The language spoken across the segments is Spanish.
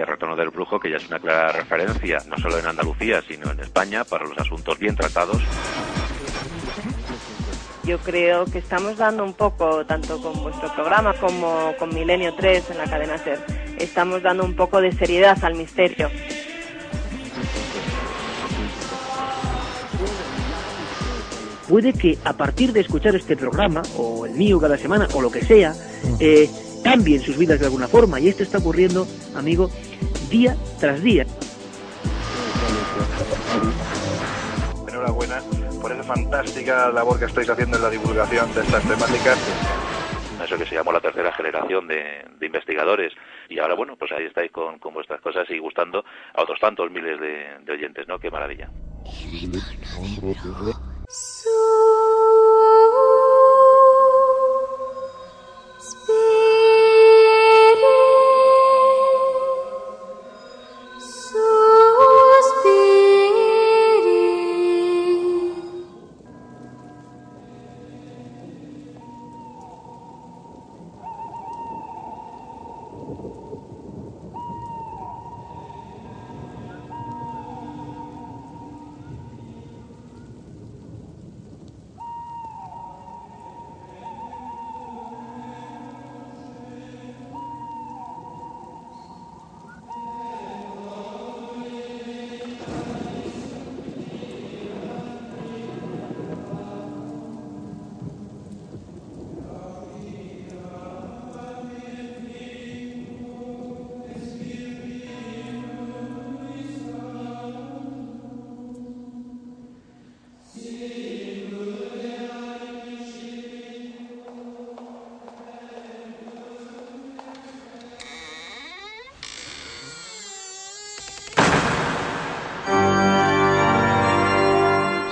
El retorno del brujo, que ya es una clara referencia, no solo en Andalucía, sino en España, para los asuntos bien tratados. Yo creo que estamos dando un poco, tanto con vuestro programa como con Milenio 3 en la cadena SER, estamos dando un poco de seriedad al misterio. puede que a partir de escuchar este programa, o el mío cada semana, o lo que sea, eh, cambien sus vidas de alguna forma. Y esto está ocurriendo, amigo, día tras día. Enhorabuena por esa fantástica labor que estáis haciendo en la divulgación de estas temáticas. Eso que se llamó la tercera generación de, investigadores. Y ahora, bueno, pues ahí estáis con, vuestras cosas y gustando a otros tantos miles de, de oyentes, ¿no? Qué maravilla.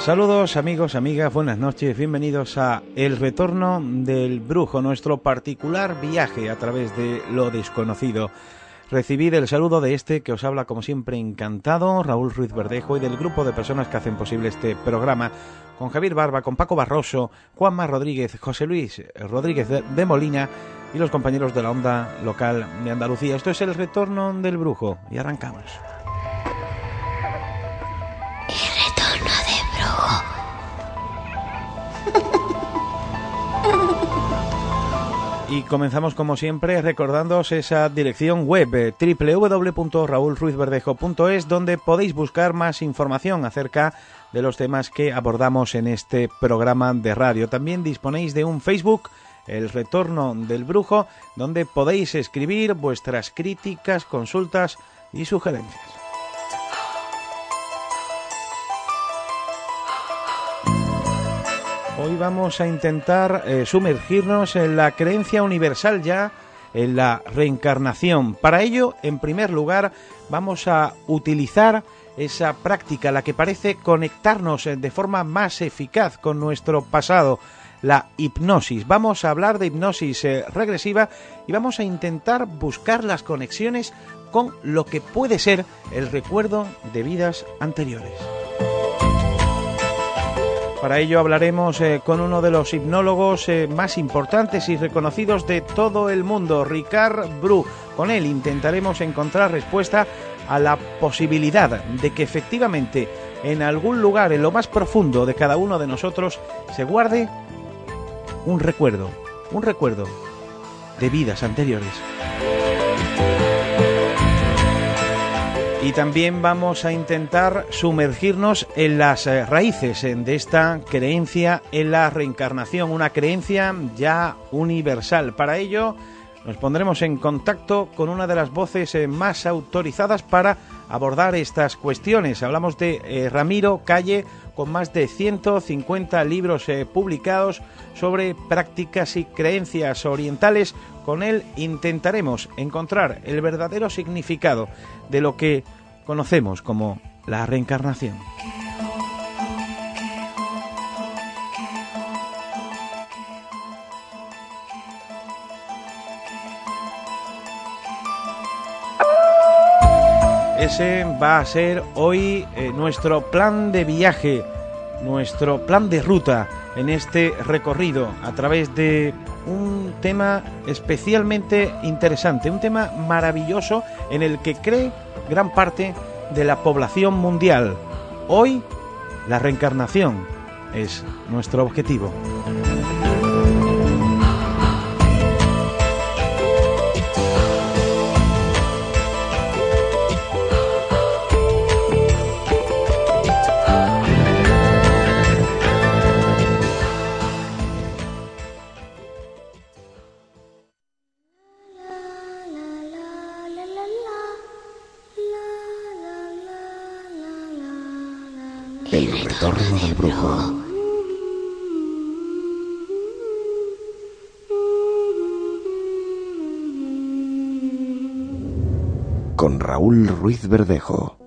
Saludos amigos, amigas, buenas noches, bienvenidos a El Retorno del Brujo, nuestro particular viaje a través de lo desconocido. Recibid el saludo de este que os habla como siempre encantado, Raúl Ruiz Verdejo y del grupo de personas que hacen posible este programa, con Javier Barba, con Paco Barroso, Juanma Rodríguez, José Luis Rodríguez de Molina y los compañeros de la onda local de Andalucía. Esto es El Retorno del Brujo y arrancamos. Y comenzamos como siempre recordándoos esa dirección web eh, www.raulruizverdejo.es donde podéis buscar más información acerca de los temas que abordamos en este programa de radio. También disponéis de un Facebook, El Retorno del Brujo, donde podéis escribir vuestras críticas, consultas y sugerencias. Vamos a intentar eh, sumergirnos en la creencia universal ya, en la reencarnación. Para ello, en primer lugar, vamos a utilizar esa práctica, la que parece conectarnos eh, de forma más eficaz con nuestro pasado, la hipnosis. Vamos a hablar de hipnosis eh, regresiva y vamos a intentar buscar las conexiones con lo que puede ser el recuerdo de vidas anteriores. Para ello hablaremos eh, con uno de los hipnólogos eh, más importantes y reconocidos de todo el mundo, Ricard Bru. Con él intentaremos encontrar respuesta a la posibilidad de que efectivamente en algún lugar, en lo más profundo de cada uno de nosotros, se guarde un recuerdo, un recuerdo de vidas anteriores. Y también vamos a intentar sumergirnos en las eh, raíces eh, de esta creencia en la reencarnación, una creencia ya universal. Para ello nos pondremos en contacto con una de las voces eh, más autorizadas para abordar estas cuestiones. Hablamos de Ramiro Calle, con más de 150 libros publicados sobre prácticas y creencias orientales Con él intentaremos encontrar el verdadero significado de lo que conocemos como la reencarnación. Ese va a ser hoy eh, nuestro plan de viaje, nuestro plan de ruta en este recorrido a través de un tema especialmente interesante, un tema maravilloso en el que cree gran parte de la población mundial. Hoy, la reencarnación es nuestro objetivo. Raúl Ruiz Verdejo.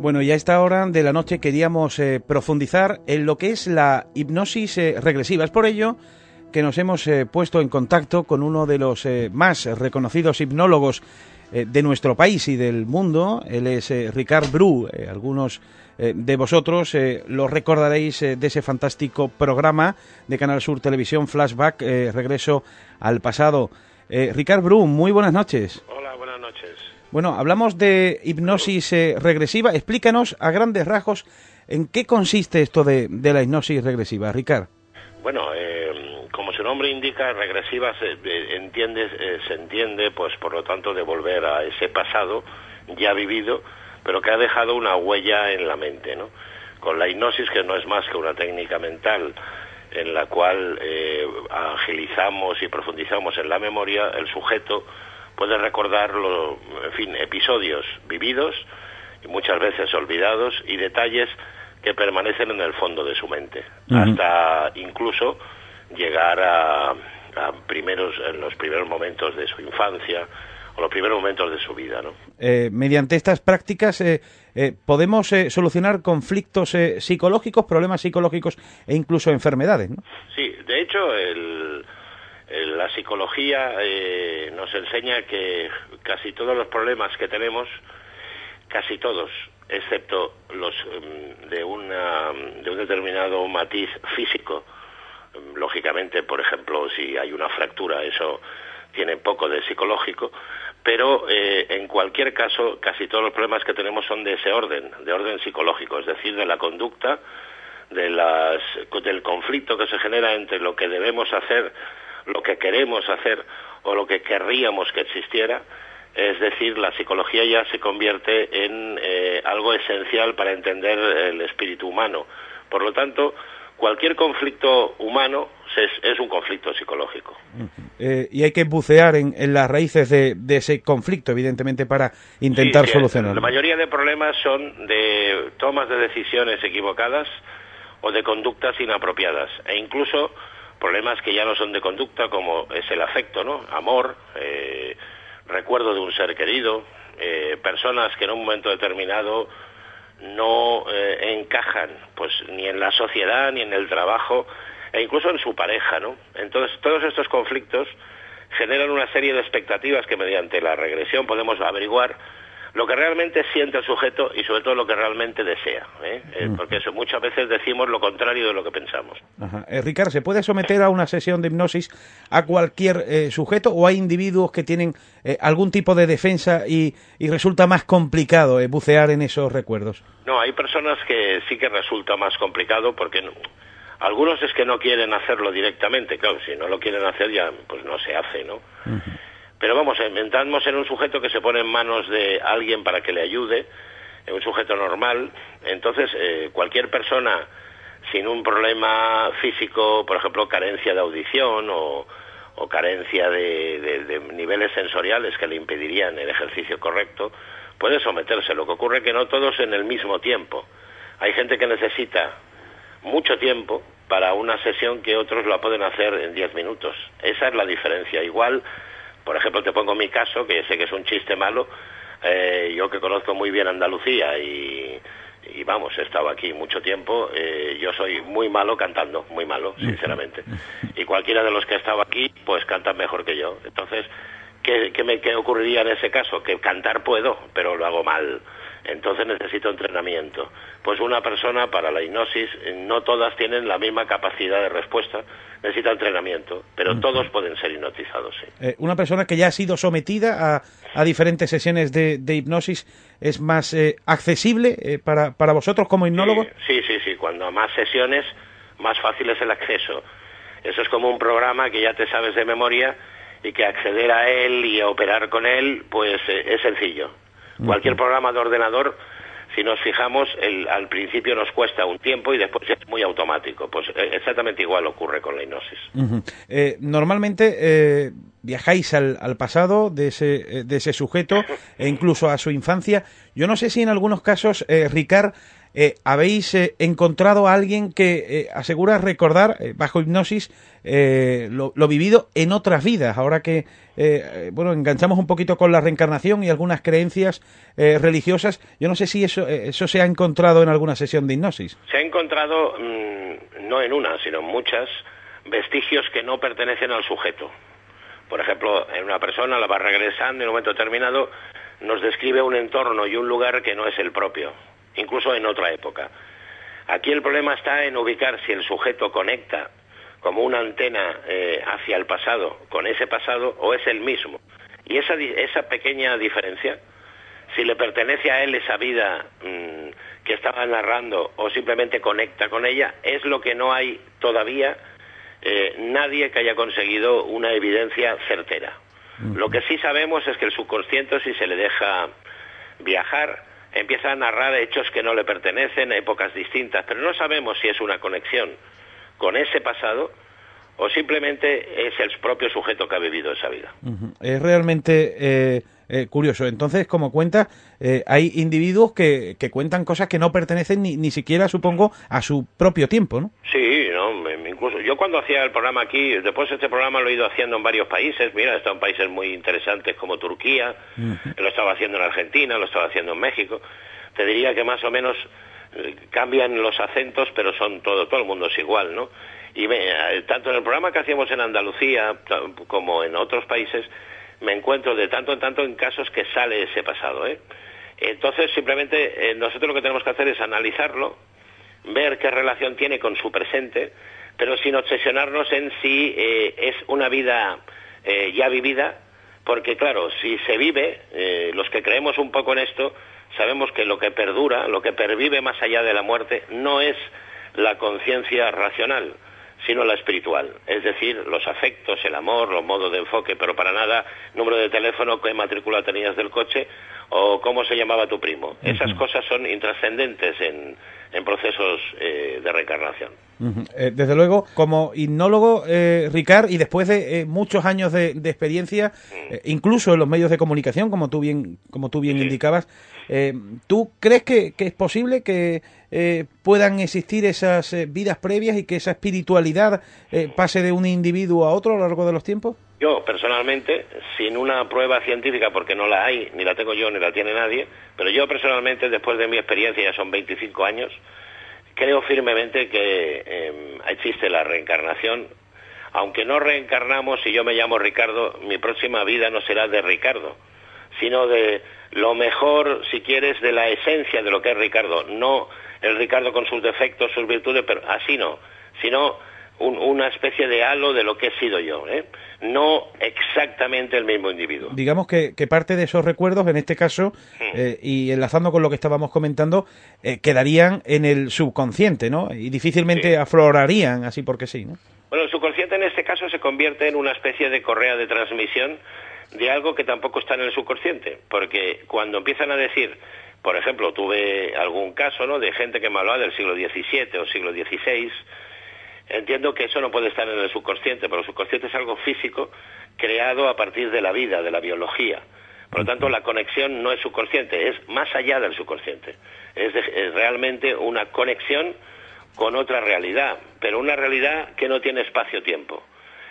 Bueno, y a esta hora de la noche queríamos eh, profundizar en lo que es la hipnosis eh, regresiva. Es por ello que nos hemos eh, puesto en contacto con uno de los más reconocidos hipnólogos de nuestro país y del mundo. Él es Ricard Bru. algunos eh, de vosotros eh, lo recordaréis eh, de ese fantástico programa de Canal Sur Televisión, Flashback, Regreso al Pasado. Ricard Brum, muy buenas noches. Hola, buenas noches. Bueno, hablamos de hipnosis regresiva. Explícanos a grandes rasgos en qué consiste esto de, la hipnosis regresiva, Ricard. Bueno, como su nombre indica, regresiva se, entiende, se entiende, pues por lo tanto, de volver a ese pasado ya vivido pero que ha dejado una huella en la mente, ¿no? Con la hipnosis, que no es más que una técnica mental en la cual eh, agilizamos y profundizamos en la memoria, el sujeto puede recordar, en fin, episodios vividos y muchas veces olvidados y detalles que permanecen en el fondo de su mente, hasta incluso llegar a, a primeros, en los primeros momentos de su infancia, los primeros momentos de su vida. ¿no? Eh, mediante estas prácticas eh, eh, podemos solucionar conflictos psicológicos, problemas psicológicos e incluso enfermedades. ¿no? Sí, de hecho, la psicología nos enseña que casi todos los problemas que tenemos, casi todos, excepto los mm, de, una, de un determinado matiz físico, lógicamente, por ejemplo, si hay una fractura, eso tiene poco de psicológico, pero eh, en cualquier caso casi todos los problemas que tenemos son de ese orden, de orden psicológico, es decir, de la conducta, de las, del conflicto que se genera entre lo que debemos hacer, lo que queremos hacer o lo que querríamos que existiera. Es decir, la psicología ya se convierte en eh, algo esencial para entender el espíritu humano. Por lo tanto, cualquier conflicto humano es, un conflicto psicológico. Eh, y hay que bucear en, las raíces de, ese conflicto, evidentemente, para intentar solucionarlo. La mayoría de problemas son de tomas de decisiones equivocadas o de conductas inapropiadas, e incluso problemas que ya no son de conducta, como es el afecto, ¿no? Amor, eh, recuerdo de un ser querido, eh, personas que en un momento determinado no eh, encajan pues ni en la sociedad ni en el trabajo e incluso en su pareja, ¿no? Entonces todos estos conflictos generan una serie de expectativas que mediante la regresión podemos averiguar lo que realmente siente el sujeto y sobre todo lo que realmente desea, ¿eh? Eh, mm. porque eso, muchas veces decimos lo contrario de lo que pensamos. Ajá. Eh, Ricardo, ¿se puede someter a una sesión de hipnosis a cualquier sujeto o hay individuos que tienen algún tipo de defensa y, y resulta más complicado bucear en esos recuerdos? No, hay personas que sí que resulta más complicado porque algunos es que no quieren hacerlo directamente, claro, si no lo quieren hacer ya pues no se hace, ¿no? Pero vamos, inventamos en un sujeto que se pone en manos de alguien para que le ayude, en un sujeto normal. Entonces, eh, cualquier persona sin un problema físico, por ejemplo, carencia de audición o, carencia de, niveles sensoriales que le impedirían el ejercicio correcto, puede someterse. Lo que ocurre es que no todos en el mismo tiempo. Hay gente que necesita mucho tiempo para una sesión que otros la pueden hacer en 10 minutos. Esa es la diferencia. Igual, por ejemplo, te pongo mi caso, que sé que es un chiste malo, eh, yo que conozco muy bien Andalucía y, y vamos, he estado aquí mucho tiempo, eh, yo soy muy malo cantando, muy malo, sinceramente. Y cualquiera de los que ha estado aquí, pues cantan mejor que yo. Entonces, ¿qué, qué, me, ¿qué ocurriría en ese caso? Que cantar puedo, pero lo hago mal. Entonces necesito entrenamiento. Pues una persona para la hipnosis, no todas tienen la misma capacidad de respuesta, necesita entrenamiento, pero todos pueden ser hipnotizados. Sí. Eh, una persona que ya ha sido sometida a, a diferentes sesiones de, de, hipnosis es más eh, accesible eh, para, para, vosotros como hipnólogo. Sí, sí, sí. Cuando más sesiones, más fácil es el acceso. Eso es como un programa que ya te sabes de memoria y que acceder a él y a operar con él, pues es sencillo. Cualquier programa de ordenador, si nos fijamos, el, al principio nos cuesta un tiempo y después es muy automático. Pues eh, exactamente igual ocurre con la hipnosis. Uh -huh. eh, normalmente eh, viajáis al, al, pasado de ese, de ese sujeto e incluso a su infancia. Yo no sé si en algunos casos, eh, Ricard, eh, habéis eh, encontrado a alguien que eh, asegura recordar, eh, bajo hipnosis, lo, vivido en otras vidas. Ahora que, bueno, enganchamos un poquito con la reencarnación y algunas creencias religiosas, yo no sé si eso, eso se ha encontrado en alguna sesión de hipnosis. Se ha encontrado, mmm, no en una, sino en muchas, vestigios que no pertenecen al sujeto. Por ejemplo, en una persona la va regresando en un momento determinado nos describe un entorno y un lugar que no es el propio incluso en otra época. Aquí el problema está en ubicar si el sujeto conecta como una antena eh, hacia el pasado con ese pasado o es el mismo. Y esa, esa pequeña diferencia, si le pertenece a él esa vida mmm, que estaba narrando o simplemente conecta con ella, es lo que no hay todavía eh, nadie que haya conseguido una evidencia certera. Lo que sí sabemos es que el subconsciente, si se le deja viajar, empieza a narrar hechos que no le pertenecen, épocas distintas, pero no sabemos si es una conexión con ese pasado o simplemente es el propio sujeto que ha vivido esa vida. Uh -huh. Es realmente eh, eh, curioso. Entonces, como cuenta, eh, hay individuos que, que, cuentan cosas que no pertenecen ni, ni siquiera, supongo, a su propio tiempo, ¿no? Sí, no, incluso yo cuando hacía el programa aquí, después este programa lo he ido haciendo en varios países, mira, he estado en países muy interesantes como Turquía, uh -huh. lo estaba haciendo en Argentina, lo estaba haciendo en México, te diría que más o menos eh, cambian los acentos, pero son todo, todo el mundo es igual, ¿no? Y me, eh, tanto en el programa que hacíamos en Andalucía como en otros países, me encuentro de tanto en tanto en casos que sale ese pasado, ¿eh? Entonces, simplemente, eh, nosotros lo que tenemos que hacer es analizarlo, ver qué relación tiene con su presente, pero sin obsesionarnos en si eh, es una vida ya vivida, porque claro, si se vive, los que creemos un poco en esto, sabemos que lo que perdura, lo que pervive más allá de la muerte, no es la conciencia racional, sino la espiritual, es decir, los afectos, el amor, los modos de enfoque, pero para nada número de teléfono, qué matrícula tenías del coche o cómo se llamaba tu primo. Uh -huh. Esas cosas son intrascendentes en, en procesos eh, de reencarnación. Uh -huh. eh, desde luego, como hipnólogo, eh, Ricard, y después de eh, muchos años de, de experiencia, uh -huh. incluso en los medios de comunicación, como tú bien, como tú bien sí. indicabas, eh, ¿tú crees que, es posible que eh, puedan existir esas eh, vidas previas y que esa espiritualidad pase de un individuo a otro a lo largo de los tiempos? Yo, personalmente, sin una prueba científica, porque no la hay, ni la tengo yo, ni la tiene nadie, pero yo personalmente, después de mi experiencia, ya son 25 años, creo firmemente que eh, existe la reencarnación. Aunque no reencarnamos, si yo me llamo Ricardo, mi próxima vida no será de Ricardo, sino de lo mejor, si quieres, de la esencia de lo que es Ricardo. No el Ricardo con sus defectos, sus virtudes, pero así no, sino un, una especie de halo de lo que he sido yo, ¿eh? no exactamente el mismo individuo. Digamos que, que parte de esos recuerdos, en este caso, mm. eh, y enlazando con lo que estábamos comentando, eh, quedarían en el subconsciente, ¿no? Y difícilmente sí. aflorarían así porque sí, ¿no? Bueno, el subconsciente en este caso se convierte en una especie de correa de transmisión de algo que tampoco está en el subconsciente, porque cuando empiezan a decir, por ejemplo, tuve algún caso, ¿no?, de gente que me hablaba del siglo XVII o siglo XVI, Entiendo que eso no puede estar en el subconsciente, pero el subconsciente es algo físico creado a partir de la vida, de la biología. Por lo tanto, la conexión no es subconsciente, es más allá del subconsciente. Es, es realmente una conexión con otra realidad, pero una realidad que no tiene espacio-tiempo.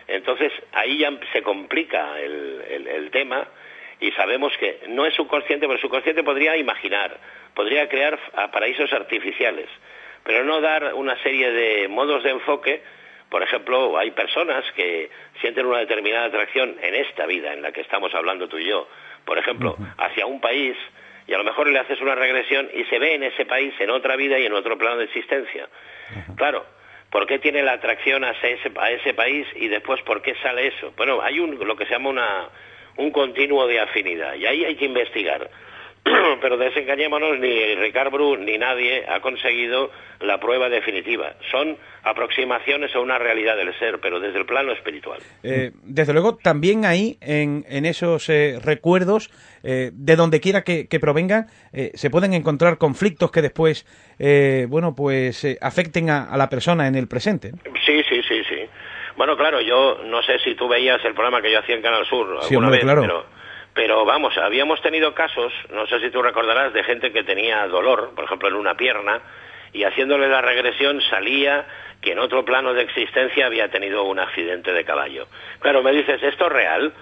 Entonces, ahí ya se complica el, el, tema y sabemos que no es subconsciente, pero el subconsciente podría imaginar, podría crear paraísos artificiales, pero no dar una serie de modos de enfoque. Por ejemplo, hay personas que sienten una determinada atracción en esta vida en la que estamos hablando tú y yo, por ejemplo, hacia un país y a lo mejor le haces una regresión y se ve en ese país, en otra vida y en otro plano de existencia. Claro, ¿por qué tiene la atracción a ese, a ese país y después por qué sale eso? Bueno, hay un, lo que se llama una, un continuo de afinidad y ahí hay que investigar. pero desengañémonos, ni Ricard Bru ni nadie ha conseguido la prueba definitiva. Son aproximaciones a una realidad del ser, pero desde el plano espiritual. Eh, desde luego, también ahí, en, en esos eh, recuerdos, eh, de donde quiera que, provengan, se pueden encontrar conflictos que después, bueno, pues afecten a, la persona en el presente. Sí, sí, sí, sí. Bueno, claro, yo no sé si tú veías el programa que yo hacía en Canal Sur alguna vez, pero pero vamos, habíamos tenido casos, no sé si tú recordarás, de gente que tenía dolor, por ejemplo, en una pierna, y haciéndole la regresión salía que en otro plano de existencia había tenido un accidente de caballo. Claro, me dices, ¿esto es real?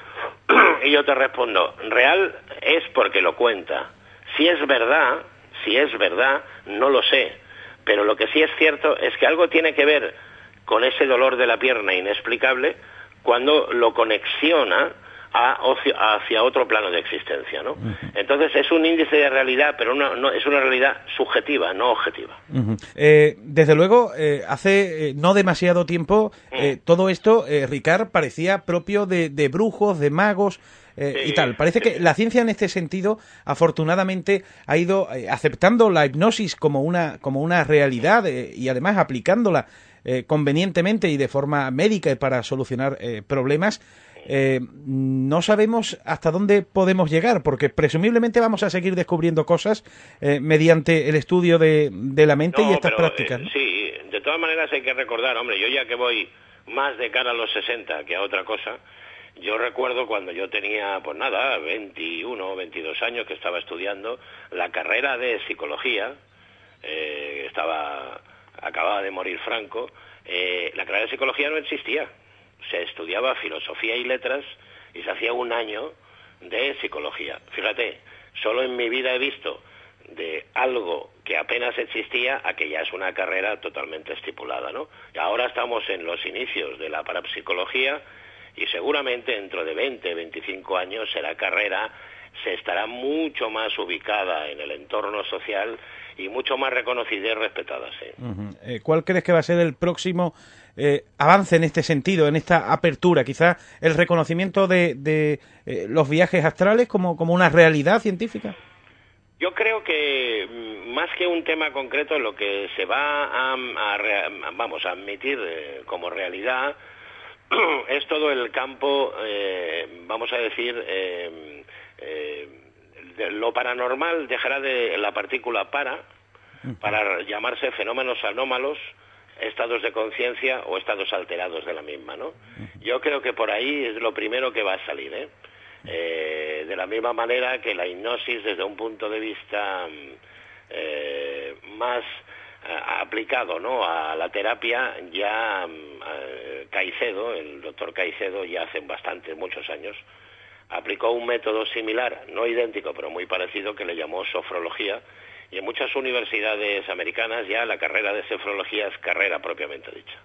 y yo te respondo, real es porque lo cuenta. Si es verdad, si es verdad, no lo sé. Pero lo que sí es cierto es que algo tiene que ver con ese dolor de la pierna inexplicable cuando lo conexiona hacia otro plano de existencia, ¿no? Entonces es un índice de realidad, pero no, es una realidad subjetiva, no objetiva. Eh, desde luego, eh, hace eh, no demasiado tiempo mm. todo esto, Ricard, parecía propio de, brujos, de magos. y tal. Parece que la ciencia en este sentido, afortunadamente, ha ido aceptando la hipnosis como una, como una realidad y además aplicándola convenientemente y de forma médica para solucionar problemas. Eh, no sabemos hasta dónde podemos llegar, porque presumiblemente vamos a seguir descubriendo cosas eh, mediante el estudio de, la mente y estas prácticas. Eh, sí, de todas maneras hay que recordar, hombre, yo ya que voy más de cara a los 60 que a otra cosa, yo recuerdo cuando yo tenía, pues nada, 21 o 22 años que estaba estudiando la carrera de psicología, estaba, acababa de morir Franco, la carrera de psicología no existía se estudiaba filosofía y letras y se hacía un año de psicología. Fíjate, solo en mi vida he visto de algo que apenas existía a que ya es una carrera totalmente estipulada, ¿no? Y ahora estamos en los inicios de la parapsicología y seguramente dentro de 20, 25 años será carrera, se estará mucho más ubicada en el entorno social y mucho más reconocida y respetada, sí. Eh, ¿Cuál crees que va a ser el próximo eh, avance en este sentido, en esta apertura, quizás el reconocimiento de, eh, los viajes astrales como, como una realidad científica? Yo creo que mm, más que un tema concreto, lo que se va a, vamos a admitir eh, como realidad es todo el campo, vamos a decir, lo paranormal dejará de la partícula para para llamarse fenómenos anómalos estados de conciencia o estados alterados de la misma, ¿no? Yo creo que por ahí es lo primero que va a salir, ¿eh? eh de la misma manera que la hipnosis desde un punto de vista mm, eh, más eh, aplicado ¿no? a la terapia, ya mm, Caicedo, el doctor Caicedo, ya hace bastantes, muchos años, aplicó un método similar, no idéntico, pero muy parecido, que le llamó sofrología, y en muchas universidades americanas ya la carrera de sefrología es carrera propiamente dicha.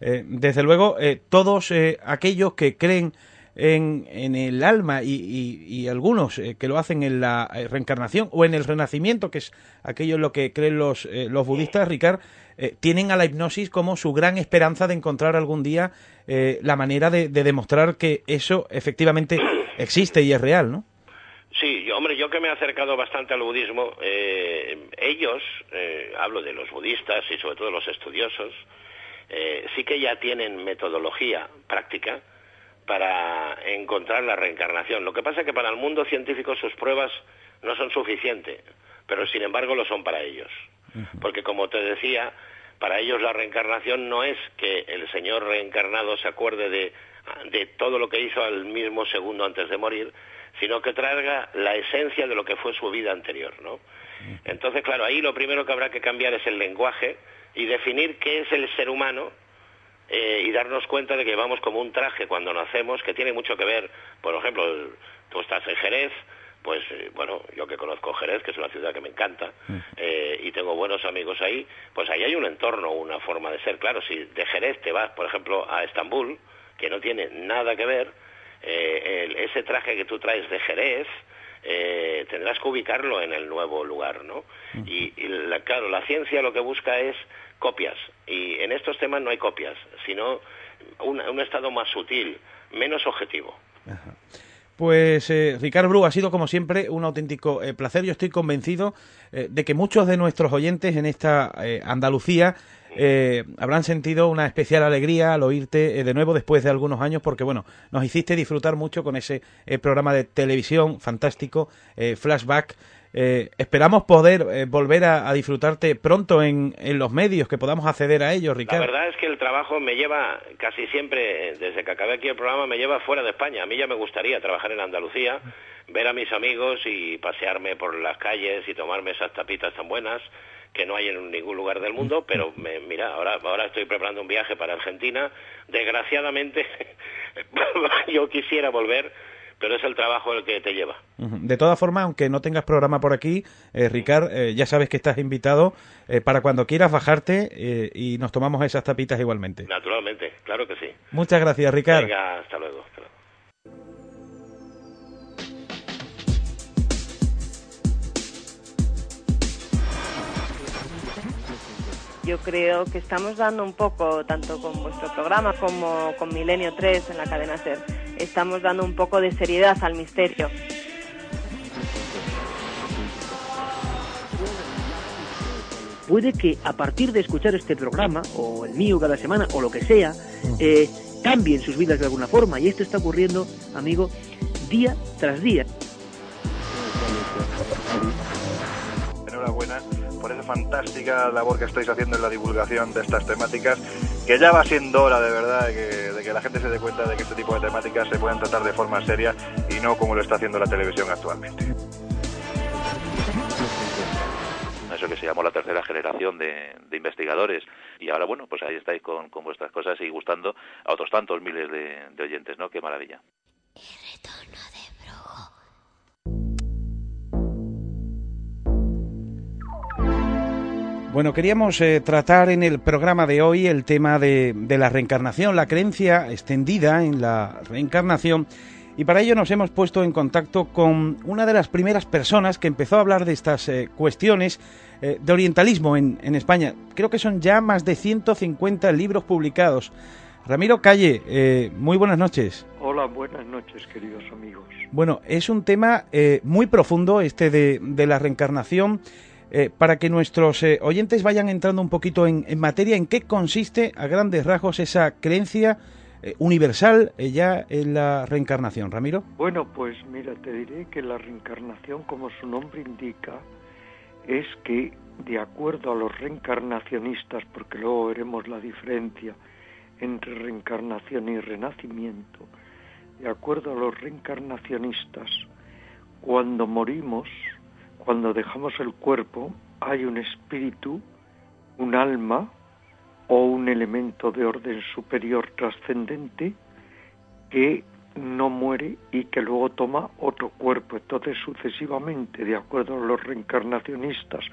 Eh, desde luego, eh, todos eh, aquellos que creen en, en el alma y, algunos que lo hacen en la reencarnación o en el renacimiento, que es aquello en lo que creen los, los budistas, Ricard, tienen a la hipnosis como su gran esperanza de encontrar algún día la manera de demostrar que eso efectivamente existe y es real, ¿no? Sí, hombre, yo que me he acercado bastante al budismo, eh, ellos, eh, hablo de los budistas y sobre todo los estudiosos, eh, sí que ya tienen metodología práctica para encontrar la reencarnación. Lo que pasa es que para el mundo científico sus pruebas no son suficientes, pero sin embargo lo son para ellos. Porque como te decía, para ellos la reencarnación no es que el Señor reencarnado se acuerde de, de todo lo que hizo al mismo segundo antes de morir, sino que traiga la esencia de lo que fue su vida anterior, ¿no? Entonces, claro, ahí lo primero que habrá que cambiar es el lenguaje y definir qué es el ser humano eh, y darnos cuenta de que vamos como un traje cuando nacemos, que tiene mucho que ver, por ejemplo, tú estás en Jerez, pues eh, bueno, yo que conozco Jerez, que es una ciudad que me encanta, eh, y tengo buenos amigos ahí, pues ahí hay un entorno, una forma de ser. Claro, si de Jerez te vas, por ejemplo, a Estambul, que no tiene nada que ver, ese traje que tú traes de Jerez, eh, tendrás que ubicarlo en el nuevo lugar, ¿no? Y, claro, la ciencia lo que busca es copias, y en estos temas no hay copias, sino un, estado más sutil, menos objetivo. Pues eh, Ricardo Bru, ha sido como siempre un auténtico eh, placer. Yo estoy convencido de que muchos de nuestros oyentes en esta Andalucía eh, habrán sentido una especial alegría al oírte eh, de nuevo después de algunos años, porque bueno, nos hiciste disfrutar mucho con ese eh, programa de televisión fantástico, Flashback. esperamos poder volver a, disfrutarte pronto en, los medios, que podamos acceder a ellos, Ricardo. La verdad es que el trabajo me lleva casi siempre, desde que acabé aquí el programa, me lleva fuera de España. A mí ya me gustaría trabajar en Andalucía, ver a mis amigos y pasearme por las calles y tomarme esas tapitas tan buenas que no hay en ningún lugar del mundo, pero me, mira, ahora, ahora estoy preparando un viaje para Argentina. Desgraciadamente, yo quisiera volver, pero es el trabajo el que te lleva. De todas formas, aunque no tengas programa por aquí, eh, Ricard, eh, ya sabes que estás invitado eh, para cuando quieras bajarte eh, y nos tomamos esas tapitas igualmente. Naturalmente, claro que sí. Muchas gracias, Ricard. Venga, hasta luego. Yo creo que estamos dando un poco, tanto con vuestro programa como con Milenio 3 en la cadena SER, estamos dando un poco de seriedad al misterio. Puede que a partir de escuchar este programa, o el mío cada semana, o lo que sea, eh, cambien sus vidas de alguna forma. Y esto está ocurriendo, amigo, día tras día. Enhorabuena fantástica labor que estáis haciendo en la divulgación de estas temáticas, que ya va siendo hora de verdad de que, la gente se dé cuenta de que este tipo de temáticas se pueden tratar de forma seria y no como lo está haciendo la televisión actualmente. Eso que se llamó la tercera generación de, investigadores y ahora bueno, pues ahí estáis con, vuestras cosas y gustando a otros tantos miles de, de oyentes, ¿no? Qué maravilla. Bueno, queríamos eh, tratar en el programa de hoy el tema de, la reencarnación, la creencia extendida en la reencarnación. Y para ello nos hemos puesto en contacto con una de las primeras personas que empezó a hablar de estas eh, cuestiones eh, de orientalismo en, en, España. Creo que son ya más de 150 libros publicados. Ramiro Calle, muy buenas noches. Hola, buenas noches, queridos amigos. Bueno, es un tema muy profundo este de, de la reencarnación. Eh, para que nuestros eh, oyentes vayan entrando un poquito en, materia, en qué consiste a grandes rasgos esa creencia eh, universal ya en la reencarnación. Ramiro. Bueno, pues mira, te diré que la reencarnación, como su nombre indica, es que de acuerdo a los reencarnacionistas, porque luego veremos la diferencia entre reencarnación y renacimiento, de acuerdo a los reencarnacionistas, cuando morimos cuando dejamos el cuerpo hay un espíritu, un alma o un elemento de orden superior trascendente que no muere y que luego toma otro cuerpo. Entonces, sucesivamente, de acuerdo a los reencarnacionistas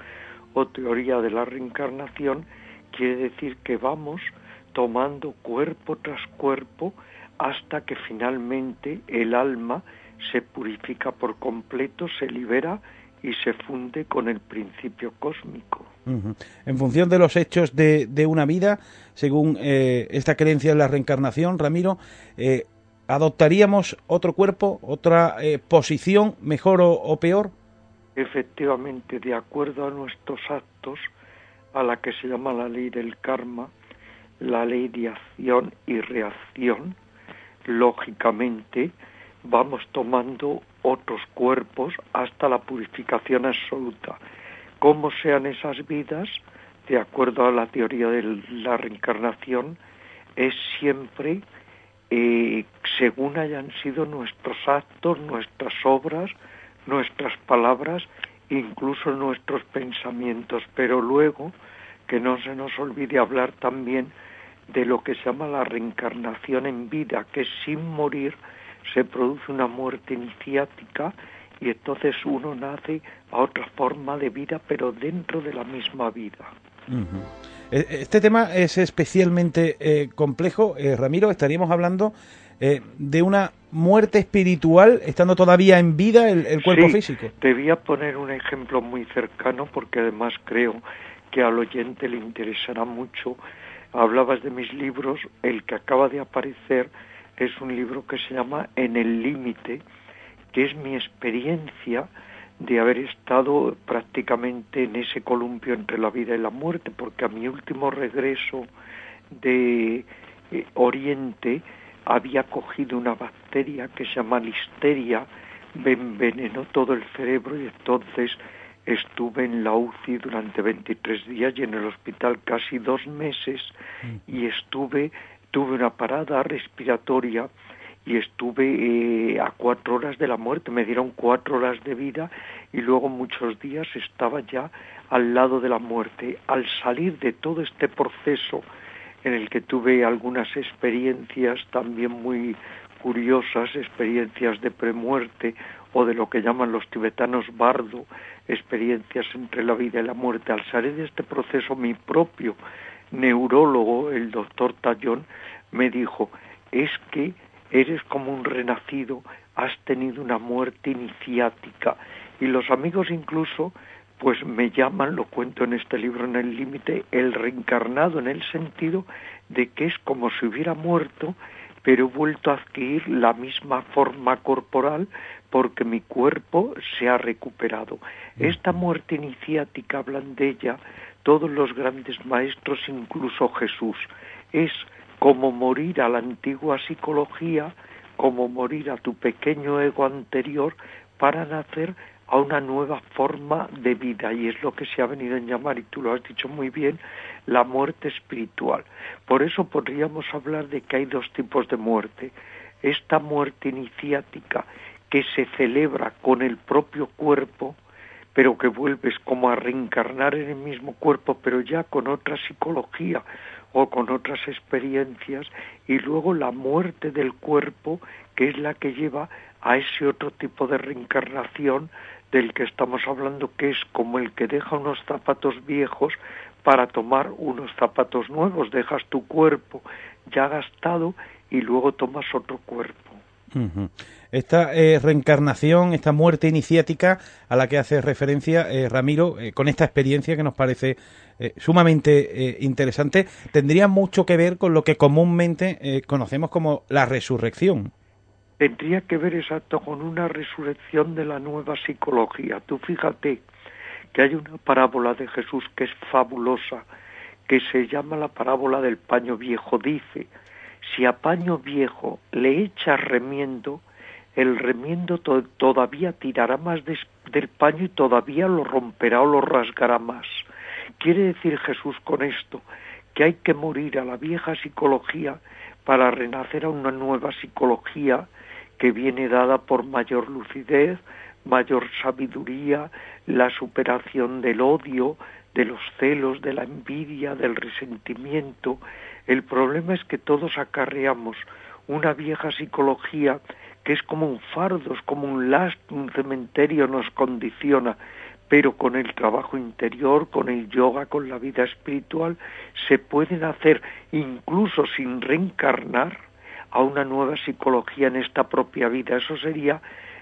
o teoría de la reencarnación, quiere decir que vamos tomando cuerpo tras cuerpo hasta que finalmente el alma se purifica por completo, se libera y se funde con el principio cósmico. En función de los hechos de, de una vida, según eh, esta creencia en la reencarnación, Ramiro, eh, ¿adoptaríamos otro cuerpo, otra eh, posición, mejor o, peor? Efectivamente, de acuerdo a nuestros actos, a la que se llama la ley del karma, la ley de acción y reacción, lógicamente vamos tomando otros cuerpos hasta la purificación absoluta. Cómo sean esas vidas de acuerdo a la teoría de la reencarnación, es siempre eh, según hayan sido nuestros actos, nuestras obras, nuestras palabras, incluso nuestros pensamientos, pero luego que no se nos olvide hablar también de lo que se llama la reencarnación en vida, que sin morir se produce una muerte iniciática y entonces uno nace a otra forma de vida, pero dentro de la misma vida. E, este tema es especialmente eh, complejo. Eh, Ramiro, estaríamos hablando eh, de una muerte espiritual estando todavía en vida el, cuerpo físico. Te voy a poner un ejemplo muy cercano porque además creo que al oyente le interesará mucho. Hablabas de mis libros, el que acaba de aparecer es un libro que se llama En el límite, que es mi experiencia de haber estado prácticamente en ese columpio entre la vida y la muerte, porque a mi último regreso de eh, Oriente había cogido una bacteria que se llama listeria, me envenenó todo el cerebro y entonces estuve en la UCI durante 23 días y en el hospital casi dos meses y estuve, tuve una parada respiratoria y estuve eh, a cuatro horas de la muerte, me dieron cuatro horas de vida y luego muchos días estaba ya al lado de la muerte. Al salir de todo este proceso en el que tuve algunas experiencias también muy curiosas, experiencias de premuerte o de lo que llaman los tibetanos bardo, experiencias entre la vida y la muerte. Al salir de este proceso, mi propio neurólogo, el doctor Tallón, me dijo, es que eres como un renacido, has tenido una muerte iniciática. Y los amigos incluso, pues me llaman, lo cuento en este libro en el límite, el reencarnado en el sentido de que es como si hubiera muerto, pero he vuelto a adquirir la misma forma corporal porque mi cuerpo se ha recuperado. Esta muerte iniciática, hablan de ella todos los grandes maestros, incluso Jesús. Es como morir a la antigua psicología, como morir a tu pequeño ego anterior para nacer a una nueva forma de vida y es lo que se ha venido a llamar, y tú lo has dicho muy bien, la muerte espiritual. Por eso podríamos hablar de que hay dos tipos de muerte. Esta muerte iniciática que se celebra con el propio cuerpo, pero que vuelves como a reencarnar en el mismo cuerpo, pero ya con otra psicología, o con otras experiencias y luego la muerte del cuerpo que es la que lleva a ese otro tipo de reencarnación del que estamos hablando que es como el que deja unos zapatos viejos para tomar unos zapatos nuevos, dejas tu cuerpo ya gastado y luego tomas otro cuerpo. Esta eh, reencarnación, esta muerte iniciática a la que hace referencia eh, Ramiro, eh, con esta experiencia que nos parece sumamente interesante, tendría mucho que ver con lo que comúnmente conocemos como la resurrección. Tendría que ver exacto con una resurrección de la nueva psicología. Tú fíjate que hay una parábola de Jesús que es fabulosa, que se llama la parábola del paño viejo. Dice, si a paño viejo le echas remiendo, el remiendo todavía tirará más del paño y todavía lo romperá o lo rasgará más. Quiere decir Jesús con esto que hay que morir a la vieja psicología para renacer a una nueva psicología que viene dada por mayor lucidez, mayor sabiduría, la superación del odio, de los celos, de la envidia, del resentimiento. El problema es que todos acarreamos una vieja psicología que es como un fardo, es como un lastre, un cementerio nos condiciona, pero con el trabajo interior, con el yoga, con la vida espiritual, se pueden hacer, incluso sin reencarnar, a una nueva psicología en esta propia vida. Eso sería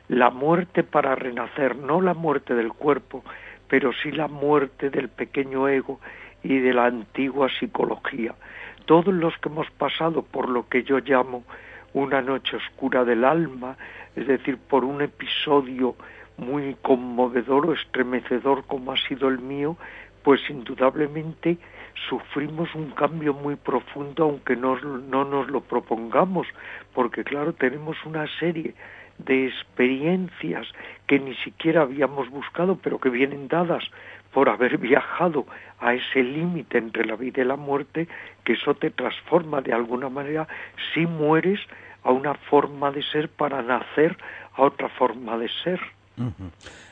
la muerte para renacer, no la muerte del cuerpo, pero sí la muerte del pequeño ego y de la antigua psicología. Todos los que hemos pasado por lo que yo llamo una noche oscura del alma, es decir, por un episodio muy conmovedor o estremecedor como ha sido el mío, pues indudablemente sufrimos un cambio muy profundo aunque no, no nos lo propongamos, porque claro, tenemos una serie de experiencias que ni siquiera habíamos buscado, pero que vienen dadas por haber viajado a ese límite entre la vida y la muerte, que eso te transforma de alguna manera si mueres a una forma de ser para nacer a otra forma de ser.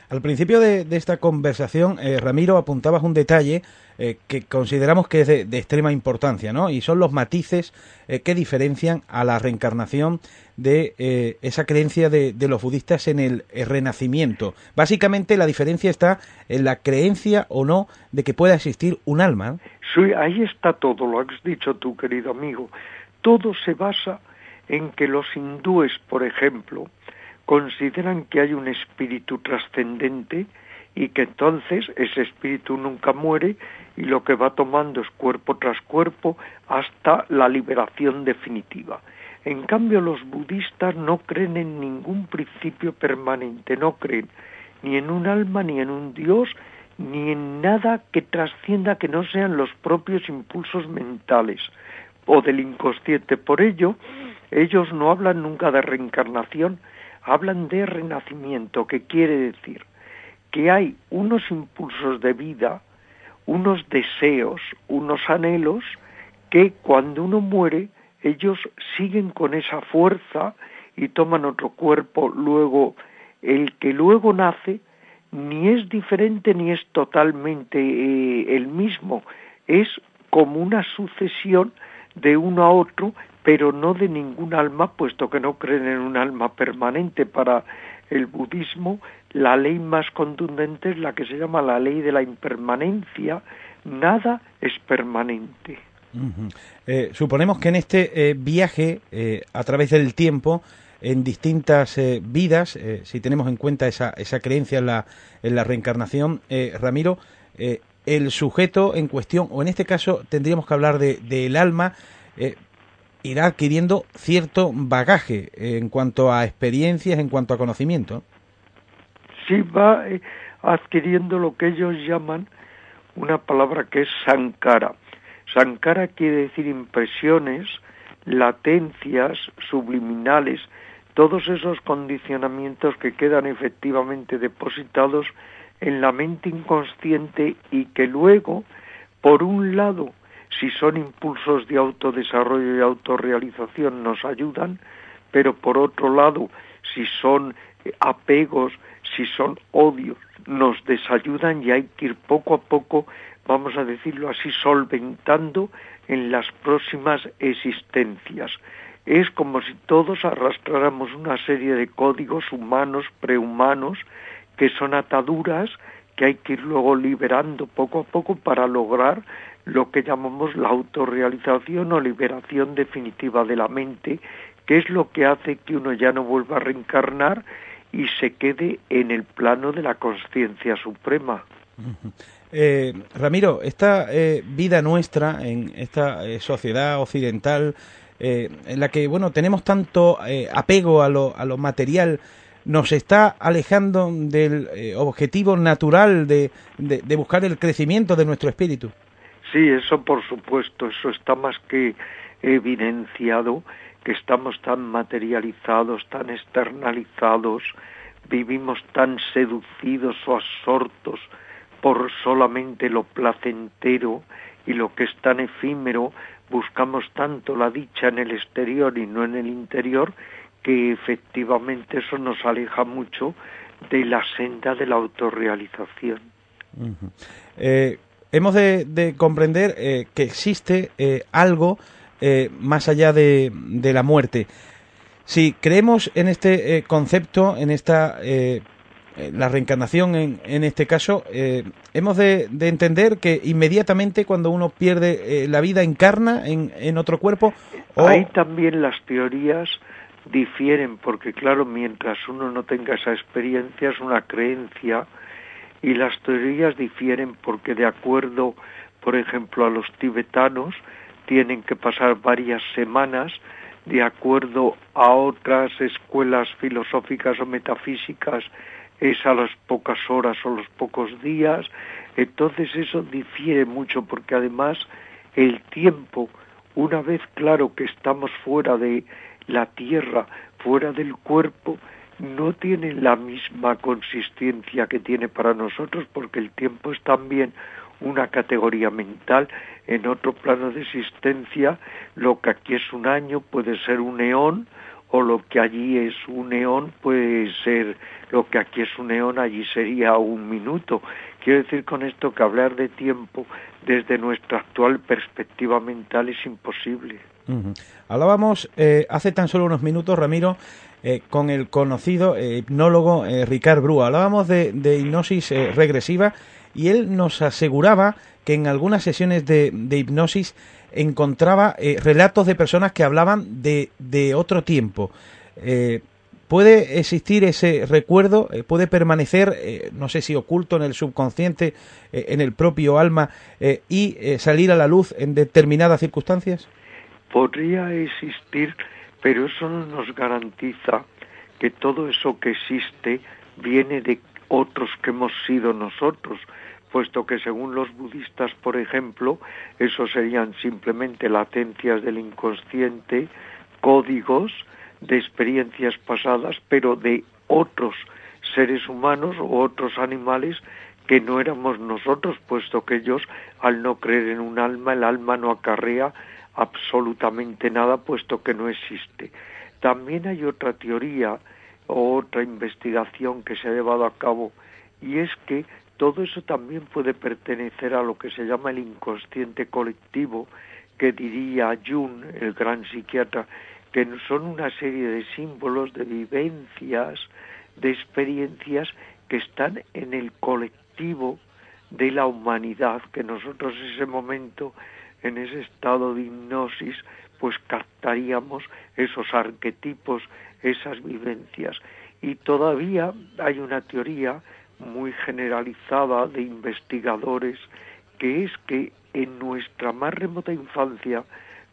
Al principio de, esta conversación, eh, Ramiro, apuntabas un detalle eh, que consideramos que es de, extrema importancia, ¿no? Y son los matices eh, que diferencian a la reencarnación de esa creencia de, los budistas en el, renacimiento. Básicamente la diferencia está en la creencia o no de que pueda existir un alma. Sí, ahí está todo, lo has dicho tú, querido amigo. Todo se basa en que los hindúes, por ejemplo, consideran que hay un espíritu trascendente y que entonces ese espíritu nunca muere y lo que va tomando es cuerpo tras cuerpo hasta la liberación definitiva. En cambio los budistas no creen en ningún principio permanente, no creen ni en un alma, ni en un Dios, ni en nada que trascienda que no sean los propios impulsos mentales o del inconsciente. Por ello, ellos no hablan nunca de reencarnación, hablan de renacimiento, que quiere decir que hay unos impulsos de vida, unos deseos, unos anhelos, que cuando uno muere, ellos siguen con esa fuerza y toman otro cuerpo, luego el que luego nace ni es diferente ni es totalmente eh, el mismo, es como una sucesión de uno a otro pero no de ningún alma, puesto que no creen en un alma permanente. Para el budismo, la ley más contundente es la que se llama la ley de la impermanencia. Nada es permanente. Eh, suponemos que en este eh, viaje eh, a través del tiempo, en distintas vidas, si tenemos en cuenta esa, esa creencia en la, en la reencarnación, Ramiro, el sujeto en cuestión, o en este caso tendríamos que hablar del de, alma, irá adquiriendo cierto bagaje en cuanto a experiencias, en cuanto a conocimiento. Sí, va eh, adquiriendo lo que ellos llaman una palabra que es sankara. Sankara quiere decir impresiones, latencias, subliminales, todos esos condicionamientos que quedan efectivamente depositados en la mente inconsciente y que luego, por un lado, si son impulsos de autodesarrollo y autorrealización nos ayudan, pero por otro lado, si son eh, apegos, si son odios, nos desayudan y hay que ir poco a poco, vamos a decirlo así, solventando en las próximas existencias. Es como si todos arrastráramos una serie de códigos humanos, prehumanos, que son ataduras que hay que ir luego liberando poco a poco para lograr lo que llamamos la autorrealización o liberación definitiva de la mente, que es lo que hace que uno ya no vuelva a reencarnar y se quede en el plano de la conciencia suprema. Eh, Ramiro, esta eh, vida nuestra en esta eh, sociedad occidental, en la que bueno tenemos tanto apego a lo, a lo material, nos está alejando del objetivo natural de buscar el crecimiento de nuestro espíritu. Sí, eso por supuesto, eso está más que evidenciado, que estamos tan materializados, tan externalizados, vivimos tan seducidos o absortos por solamente lo placentero y lo que es tan efímero, buscamos tanto la dicha en el exterior y no en el interior, que efectivamente eso nos aleja mucho de la senda de la autorrealización hemos de, comprender eh, que existe eh, algo eh, más allá de, la muerte. Si creemos en este concepto, en esta la reencarnación en, este caso, hemos de, entender que inmediatamente cuando uno pierde la vida encarna en, en otro cuerpo. Ahí también las teorías difieren, porque claro, mientras uno no tenga esa experiencia es una creencia y las teorías difieren porque de acuerdo, por ejemplo, a los tibetanos, tienen que pasar varias semanas, de acuerdo a otras escuelas filosóficas o metafísicas, es a las pocas horas o los pocos días, entonces eso difiere mucho porque además el tiempo, una vez claro que estamos fuera de la tierra, fuera del cuerpo, no tiene la misma consistencia que tiene para nosotros porque el tiempo es también una categoría mental. En otro plano de existencia, lo que aquí es un año puede ser un eón, o lo que allí es un eón puede ser lo que aquí es un eón, allí sería un minuto. Quiero decir con esto que hablar de tiempo desde nuestra actual perspectiva mental es imposible. Hablábamos eh, hace tan solo unos minutos, Ramiro, eh, con el conocido eh, hipnólogo Ricard Brua. Hablábamos de, hipnosis regresiva y él nos aseguraba que en algunas sesiones de, hipnosis encontraba relatos de personas que hablaban de, otro tiempo. ¿Puede existir ese recuerdo? Eh, ¿Puede permanecer, no sé si oculto en el subconsciente, en el propio alma, y salir a la luz en determinadas circunstancias? Podría existir, pero eso no nos garantiza que todo eso que existe viene de otros que hemos sido nosotros puesto que según los budistas, por ejemplo, eso serían simplemente latencias del inconsciente, códigos de experiencias pasadas, pero de otros seres humanos o otros animales que no éramos nosotros, puesto que ellos, al no creer en un alma, el alma no acarrea absolutamente nada, puesto que no existe. También hay otra teoría o otra investigación que se ha llevado a cabo, y es que todo eso también puede pertenecer a lo que se llama el inconsciente colectivo, que diría Jung, el gran psiquiatra, que son una serie de símbolos, de vivencias, de experiencias que están en el colectivo de la humanidad, que nosotros en ese momento, en ese estado de hipnosis, pues captaríamos esos arquetipos, esas vivencias. Y todavía hay una teoría muy generalizada de investigadores, que es que en nuestra más remota infancia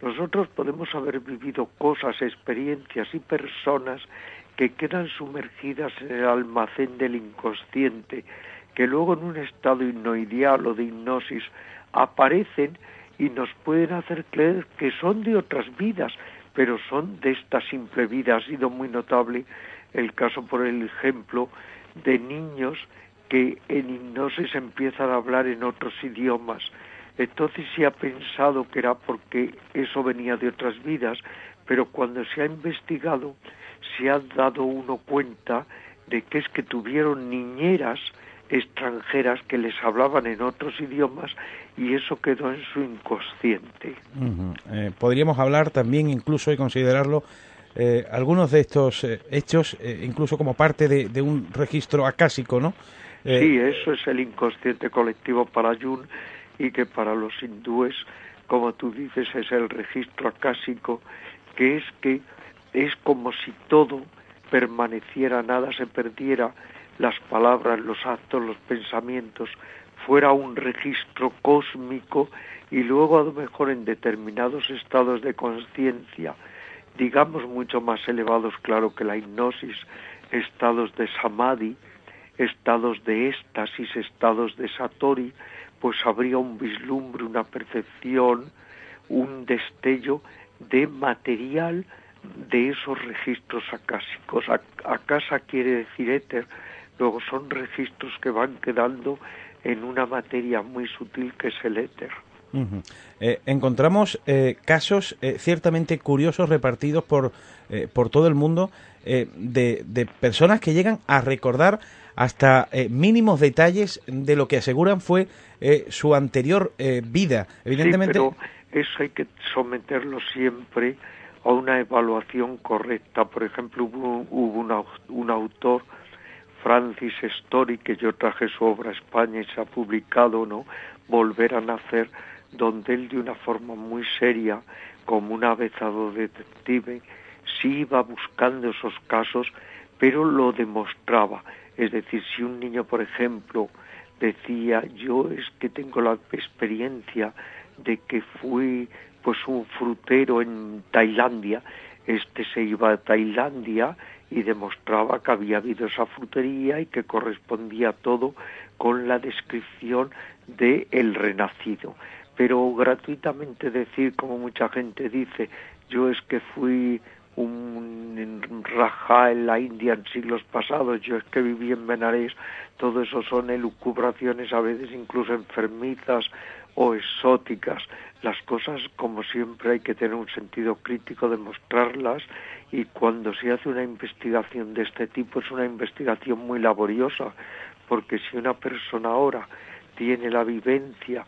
nosotros podemos haber vivido cosas, experiencias y personas que quedan sumergidas en el almacén del inconsciente, que luego en un estado hipnoideal o de hipnosis aparecen y nos pueden hacer creer que son de otras vidas, pero son de esta simple vida. Ha sido muy notable el caso, por el ejemplo, de niños que en hipnosis empiezan a hablar en otros idiomas. Entonces se ha pensado que era porque eso venía de otras vidas, pero cuando se ha investigado se ha dado uno cuenta de que es que tuvieron niñeras extranjeras que les hablaban en otros idiomas y eso quedó en su inconsciente. Eh, podríamos hablar también incluso y considerarlo eh, algunos de estos eh, hechos, incluso como parte de, un registro acásico, ¿no? sí, eso es el inconsciente colectivo para Jung y que para los hindúes, como tú dices, es el registro acásico, que es que es como si todo permaneciera, nada se perdiera, las palabras, los actos, los pensamientos, fuera un registro cósmico y luego a lo mejor en determinados estados de conciencia digamos mucho más elevados, claro, que la hipnosis, estados de samadhi, estados de éxtasis, estados de satori, pues habría un vislumbre, una percepción, un destello de material de esos registros acásicos. Acasa quiere decir éter, luego son registros que van quedando en una materia muy sutil que es el éter. Eh, encontramos eh, casos eh, ciertamente curiosos repartidos por, por todo el mundo de, de, personas que llegan a recordar hasta mínimos detalles de lo que aseguran fue su anterior vida. Evidentemente. Pero eso hay que someterlo siempre a una evaluación correcta. Por ejemplo, hubo, hubo un autor, Francis Story, que yo traje su obra España y se ha publicado, ¿no? Volver a nacer donde él de una forma muy seria, como un avezado detective, sí iba buscando esos casos, pero lo demostraba. Es decir, si un niño, por ejemplo, decía, yo es que tengo la experiencia de que fui pues un frutero en Tailandia, este se iba a Tailandia y demostraba que había habido esa frutería y que correspondía todo con la descripción de el renacido pero gratuitamente decir, como mucha gente dice, yo es que fui un rajá en la India en siglos pasados, yo es que viví en Benares, todo eso son elucubraciones a veces incluso enfermizas o exóticas. Las cosas, como siempre, hay que tener un sentido crítico de mostrarlas y cuando se hace una investigación de este tipo es una investigación muy laboriosa, porque si una persona ahora tiene la vivencia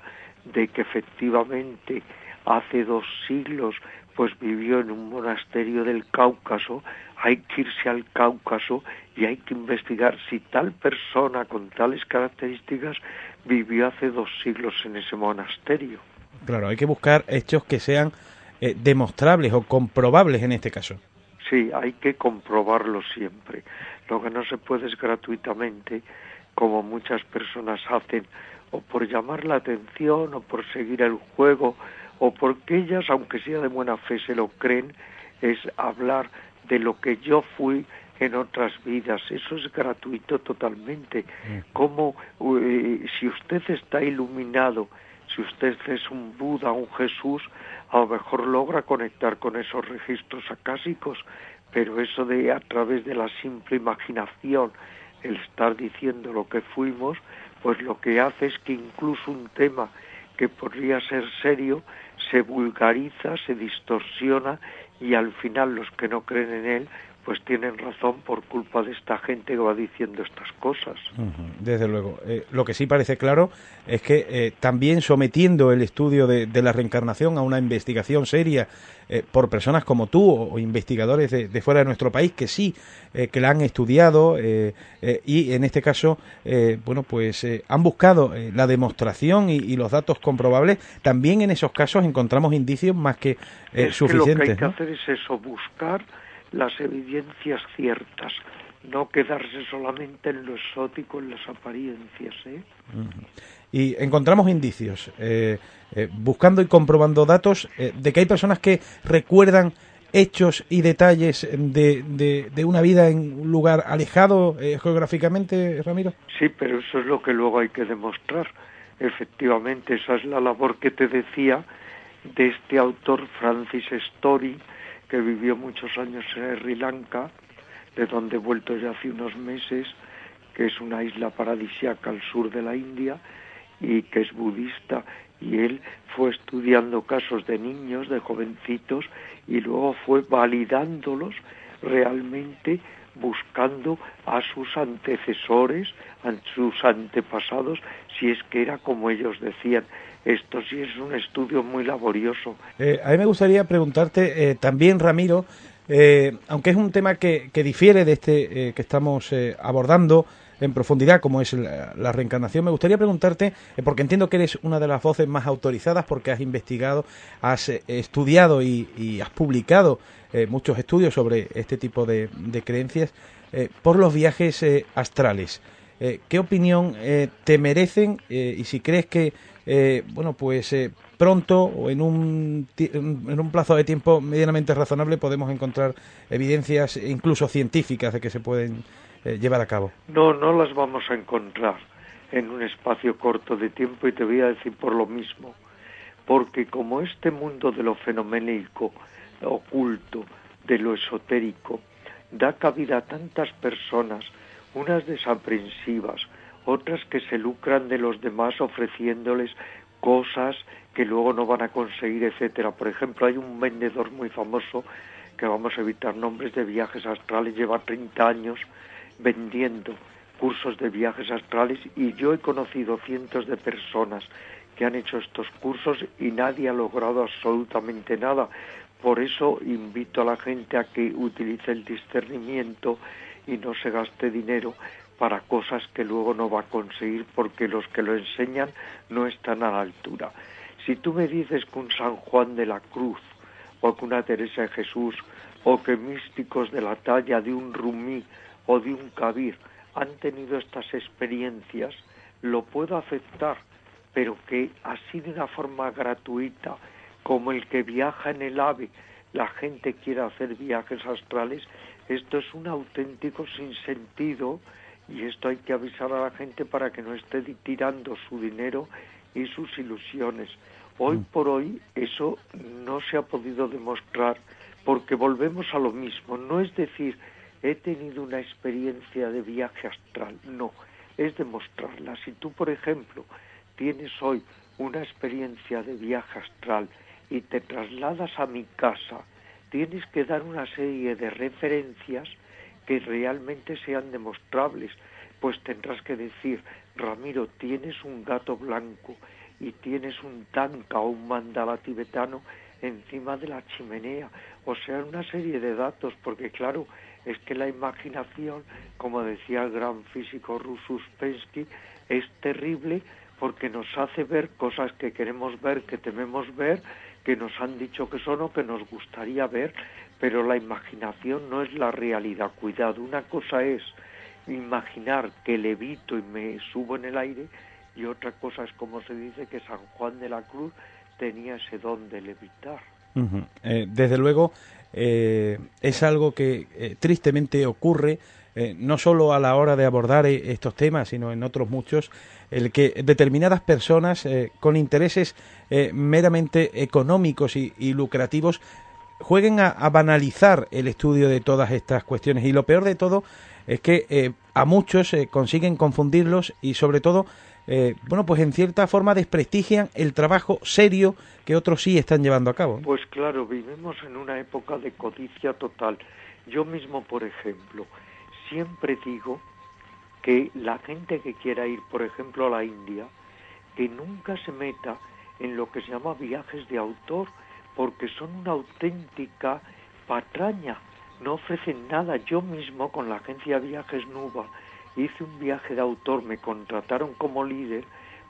de que efectivamente hace dos siglos pues vivió en un monasterio del Cáucaso, hay que irse al Cáucaso y hay que investigar si tal persona con tales características vivió hace dos siglos en ese monasterio. Claro, hay que buscar hechos que sean eh, demostrables o comprobables en este caso. Sí, hay que comprobarlo siempre. Lo que no se puede es gratuitamente, como muchas personas hacen, o por llamar la atención, o por seguir el juego, o porque ellas, aunque sea de buena fe, se lo creen, es hablar de lo que yo fui en otras vidas. Eso es gratuito totalmente. Mm. Como eh, si usted está iluminado, si usted es un Buda, un Jesús, a lo mejor logra conectar con esos registros acásicos, pero eso de a través de la simple imaginación, el estar diciendo lo que fuimos, pues lo que hace es que incluso un tema que podría ser serio se vulgariza, se distorsiona y al final los que no creen en él pues tienen razón por culpa de esta gente que va diciendo estas cosas. desde luego. Eh, lo que sí parece claro es que eh, también sometiendo el estudio de, la reencarnación a una investigación seria eh, por personas como tú o, investigadores de, fuera de nuestro país que sí, que la han estudiado y en este caso, bueno, pues han buscado la demostración y, los datos comprobables, también en esos casos encontramos indicios más que suficientes. Que lo que hay que hacer es eso, buscar las evidencias ciertas, no quedarse solamente en lo exótico, en las apariencias. ¿eh? Y encontramos indicios, eh, eh, buscando y comprobando datos de que hay personas que recuerdan hechos y detalles de, de, de una vida en un lugar alejado geográficamente, Ramiro. Sí, pero eso es lo que luego hay que demostrar. Efectivamente, esa es la labor que te decía de este autor Francis Story, que vivió muchos años en Sri Lanka, de donde he vuelto ya hace unos meses, que es una isla paradisiaca al sur de la India y que es budista. Y él fue estudiando casos de niños, de jovencitos, y luego fue validándolos realmente buscando a sus antecesores, a sus antepasados, si es que era como ellos decían. Esto sí es un estudio muy laborioso. Eh, a mí me gustaría preguntarte eh, también, Ramiro, eh, aunque es un tema que, que difiere de este que estamos abordando en profundidad, como es la, reencarnación, me gustaría preguntarte, porque entiendo que eres una de las voces más autorizadas porque has investigado, has estudiado y, has publicado muchos estudios sobre este tipo de, de creencias, por los viajes astrales. ¿Qué opinión te merecen y si crees que eh, bueno, pues eh, pronto o en un, en un plazo de tiempo medianamente razonable podemos encontrar evidencias incluso científicas de que se pueden eh, llevar a cabo. No, no las vamos a encontrar en un espacio corto de tiempo y te voy a decir por lo mismo, porque como este mundo de lo fenoménico, oculto, de lo esotérico, da cabida a tantas personas, unas desaprensivas, otras que se lucran de los demás ofreciéndoles cosas que luego no van a conseguir, etcétera. Por ejemplo, hay un vendedor muy famoso que vamos a evitar nombres de viajes astrales, lleva 30 años vendiendo cursos de viajes astrales y yo he conocido cientos de personas que han hecho estos cursos y nadie ha logrado absolutamente nada. Por eso invito a la gente a que utilice el discernimiento y no se gaste dinero para cosas que luego no va a conseguir porque los que lo enseñan no están a la altura. Si tú me dices que un San Juan de la Cruz o que una Teresa de Jesús o que místicos de la talla de un Rumí o de un Kabir han tenido estas experiencias, lo puedo aceptar, pero que así de una forma gratuita, como el que viaja en el AVE, la gente quiere hacer viajes astrales, esto es un auténtico sinsentido y esto hay que avisar a la gente para que no esté tirando su dinero y sus ilusiones. Hoy mm. por hoy eso no se ha podido demostrar porque volvemos a lo mismo. No es decir, he tenido una experiencia de viaje astral, no, es demostrarla. Si tú, por ejemplo, tienes hoy una experiencia de viaje astral y te trasladas a mi casa, tienes que dar una serie de referencias que realmente sean demostrables. Pues tendrás que decir, Ramiro, tienes un gato blanco y tienes un tanka o un mandala tibetano encima de la chimenea. O sea, una serie de datos, porque claro, es que la imaginación, como decía el gran físico ruso Uspensky, es terrible porque nos hace ver cosas que queremos ver, que tememos ver, que nos han dicho que son o que nos gustaría ver, pero la imaginación no es la realidad. Cuidado, una cosa es imaginar que levito y me subo en el aire y otra cosa es como se dice que San Juan de la Cruz tenía ese don de levitar. Eh, desde luego eh, es algo que eh, tristemente ocurre no solo a la hora de abordar estos temas, sino en otros muchos, el que determinadas personas con intereses meramente económicos y, lucrativos jueguen a, banalizar el estudio de todas estas cuestiones. Y lo peor de todo es que a muchos consiguen confundirlos y sobre todo eh, bueno, pues en cierta forma desprestigian el trabajo serio que otros sí están llevando a cabo. Pues claro, vivimos en una época de codicia total. Yo mismo, por ejemplo, siempre digo que la gente que quiera ir, por ejemplo, a la India, que nunca se meta en lo que se llama viajes de autor, porque son una auténtica patraña, no ofrecen nada. Yo mismo con la agencia Viajes Nuba hice un viaje de autor, me contrataron como líder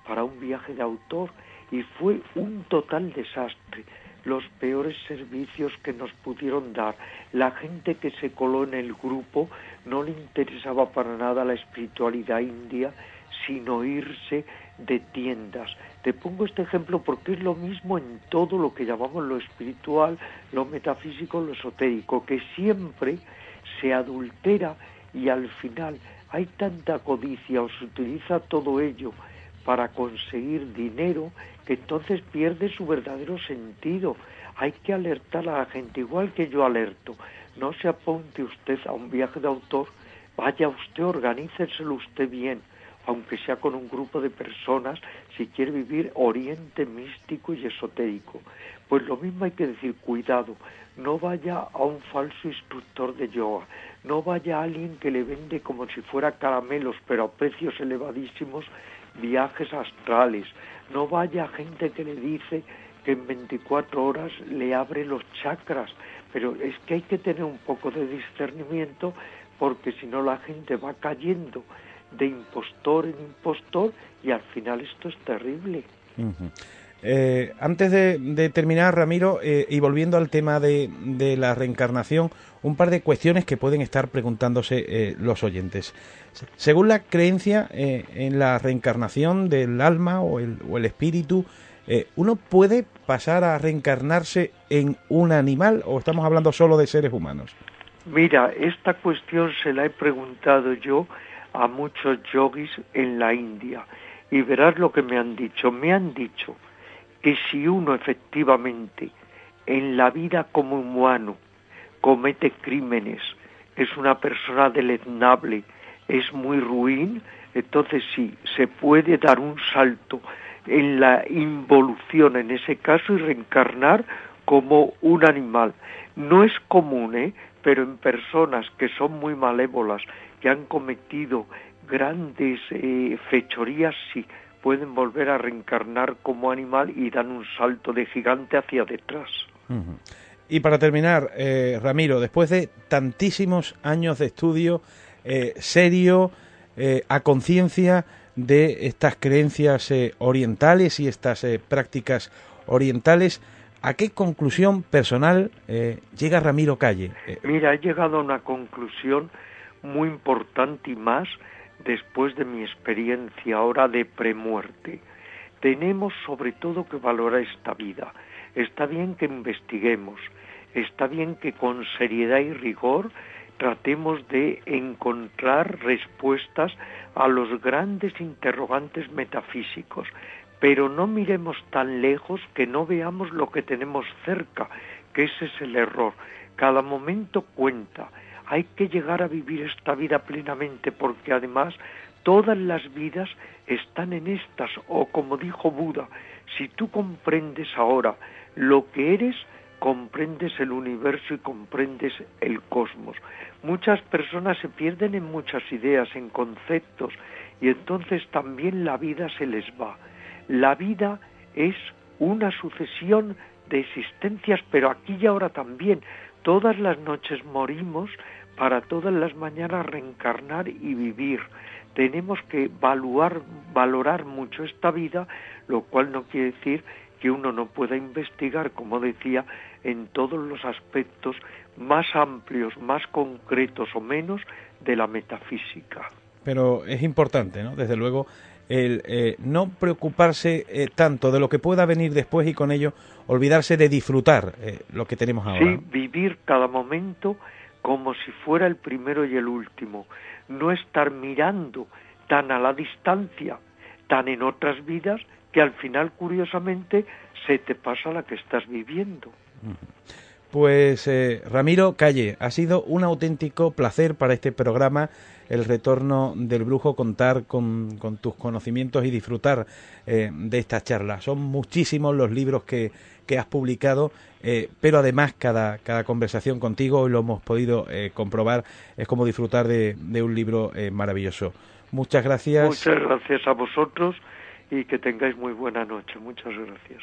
para un viaje de autor y fue un total desastre. Los peores servicios que nos pudieron dar. La gente que se coló en el grupo no le interesaba para nada la espiritualidad india, sino irse de tiendas. Te pongo este ejemplo porque es lo mismo en todo lo que llamamos lo espiritual, lo metafísico, lo esotérico, que siempre se adultera y al final hay tanta codicia o se utiliza todo ello para conseguir dinero que entonces pierde su verdadero sentido. Hay que alertar a la gente, igual que yo alerto. No se apunte usted a un viaje de autor, vaya usted, organíceselo usted bien, aunque sea con un grupo de personas, si quiere vivir oriente místico y esotérico. Pues lo mismo hay que decir, cuidado, no vaya a un falso instructor de yoga, no vaya a alguien que le vende como si fuera caramelos, pero a precios elevadísimos, viajes astrales, no vaya a gente que le dice que en 24 horas le abre los chakras, pero es que hay que tener un poco de discernimiento porque si no la gente va cayendo de impostor en impostor y al final esto es terrible. Eh, antes de, terminar, Ramiro, eh, y volviendo al tema de, la reencarnación, un par de cuestiones que pueden estar preguntándose eh, los oyentes. Según la creencia en la reencarnación del alma o el, o el espíritu, ¿uno puede pasar a reencarnarse en un animal o estamos hablando solo de seres humanos? Mira, esta cuestión se la he preguntado yo a muchos yogis en la India y verás lo que me han dicho. Me han dicho que si uno efectivamente en la vida como humano comete crímenes, es una persona deleznable, es muy ruin, entonces sí, se puede dar un salto en la involución en ese caso y reencarnar como un animal. No es común, ¿eh? pero en personas que son muy malévolas, que han cometido grandes eh, fechorías, sí, pueden volver a reencarnar como animal y dan un salto de gigante hacia detrás. Y para terminar, eh, Ramiro, después de tantísimos años de estudio eh, serio, eh, a conciencia de estas creencias orientales y estas prácticas orientales, ¿a qué conclusión personal llega Ramiro Calle? Mira, he llegado a una conclusión muy importante y más después de mi experiencia ahora de premuerte. Tenemos sobre todo que valorar esta vida. Está bien que investiguemos, está bien que con seriedad y rigor tratemos de encontrar respuestas a los grandes interrogantes metafísicos, pero no miremos tan lejos que no veamos lo que tenemos cerca, que ese es el error. cada momento cuenta. Hay que llegar a vivir esta vida plenamente porque además todas las vidas están en estas, o como dijo Buda, si tú comprendes ahora lo que eres, comprendes el universo y comprendes el cosmos. Muchas personas se pierden en muchas ideas, en conceptos, y entonces también la vida se les va. La vida es una sucesión de existencias, pero aquí y ahora también. Todas las noches morimos para todas las mañanas reencarnar y vivir. Tenemos que valorar mucho esta vida, lo cual no quiere decir que uno no pueda investigar, como decía, en todos los aspectos más amplios, más concretos o menos de la metafísica. Pero es importante, ¿no? Desde luego, el eh, no preocuparse eh, tanto de lo que pueda venir después y con ello olvidarse de disfrutar eh, lo que tenemos ahora. Sí, vivir cada momento como si fuera el primero y el último. No estar mirando tan a la distancia, tan en otras vidas, que al final, curiosamente, se te pasa la que estás viviendo. Pues eh, Ramiro Calle, ha sido un auténtico placer para este programa el retorno del brujo, contar con, tus conocimientos y disfrutar eh, de esta charla. Son muchísimos los libros que, has publicado, eh, pero además cada, conversación contigo, lo hemos podido comprobar, es como disfrutar de, de un libro maravilloso. Muchas gracias. Muchas gracias a vosotros y que tengáis muy buena noche. Muchas gracias.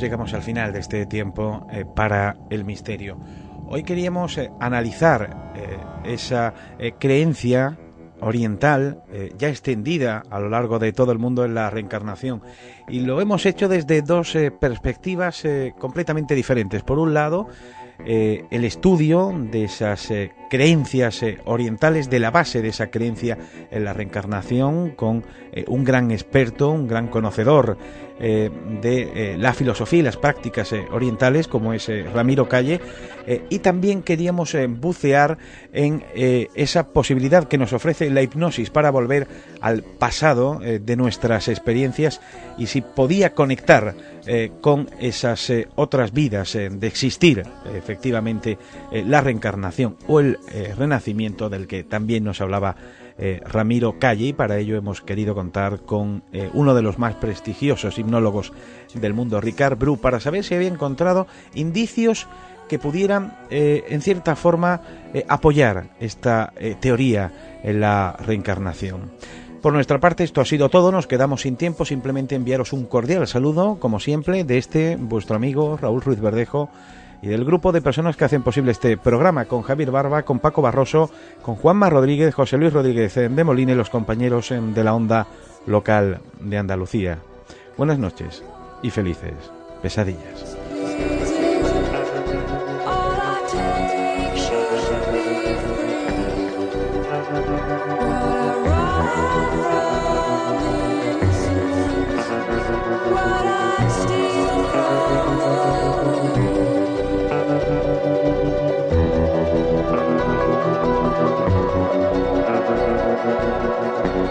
Llegamos al final de este tiempo eh, para el misterio. Hoy queríamos eh, analizar eh, esa creencia oriental ya extendida a lo largo de todo el mundo en la reencarnación y lo hemos hecho desde dos perspectivas completamente diferentes. Por un lado, el estudio de esas creencias orientales, de la base de esa creencia en la reencarnación, con un gran experto, un gran conocedor eh, de eh, la filosofía y las prácticas eh, orientales, como es Ramiro Calle, y también queríamos bucear en esa posibilidad que nos ofrece la hipnosis para volver al pasado de nuestras experiencias y si podía conectar con esas otras vidas de existir efectivamente la reencarnación o el renacimiento del que también nos hablaba eh, Ramiro Calle y para ello hemos querido contar con eh, uno de los más prestigiosos hipnólogos del mundo, Ricard Bru, para saber si había encontrado indicios que pudieran eh, en cierta forma apoyar esta teoría en la reencarnación. Por nuestra parte, esto ha sido todo. Nos quedamos sin tiempo. Simplemente enviaros un cordial saludo, como siempre, de este vuestro amigo Raúl Ruiz Verdejo y del grupo de personas que hacen posible este programa, con Javier Barba, con Paco Barroso, con Juanma Rodríguez, José Luis Rodríguez de Molina y los compañeros de la onda local de Andalucía. Buenas noches y felices pesadillas. Música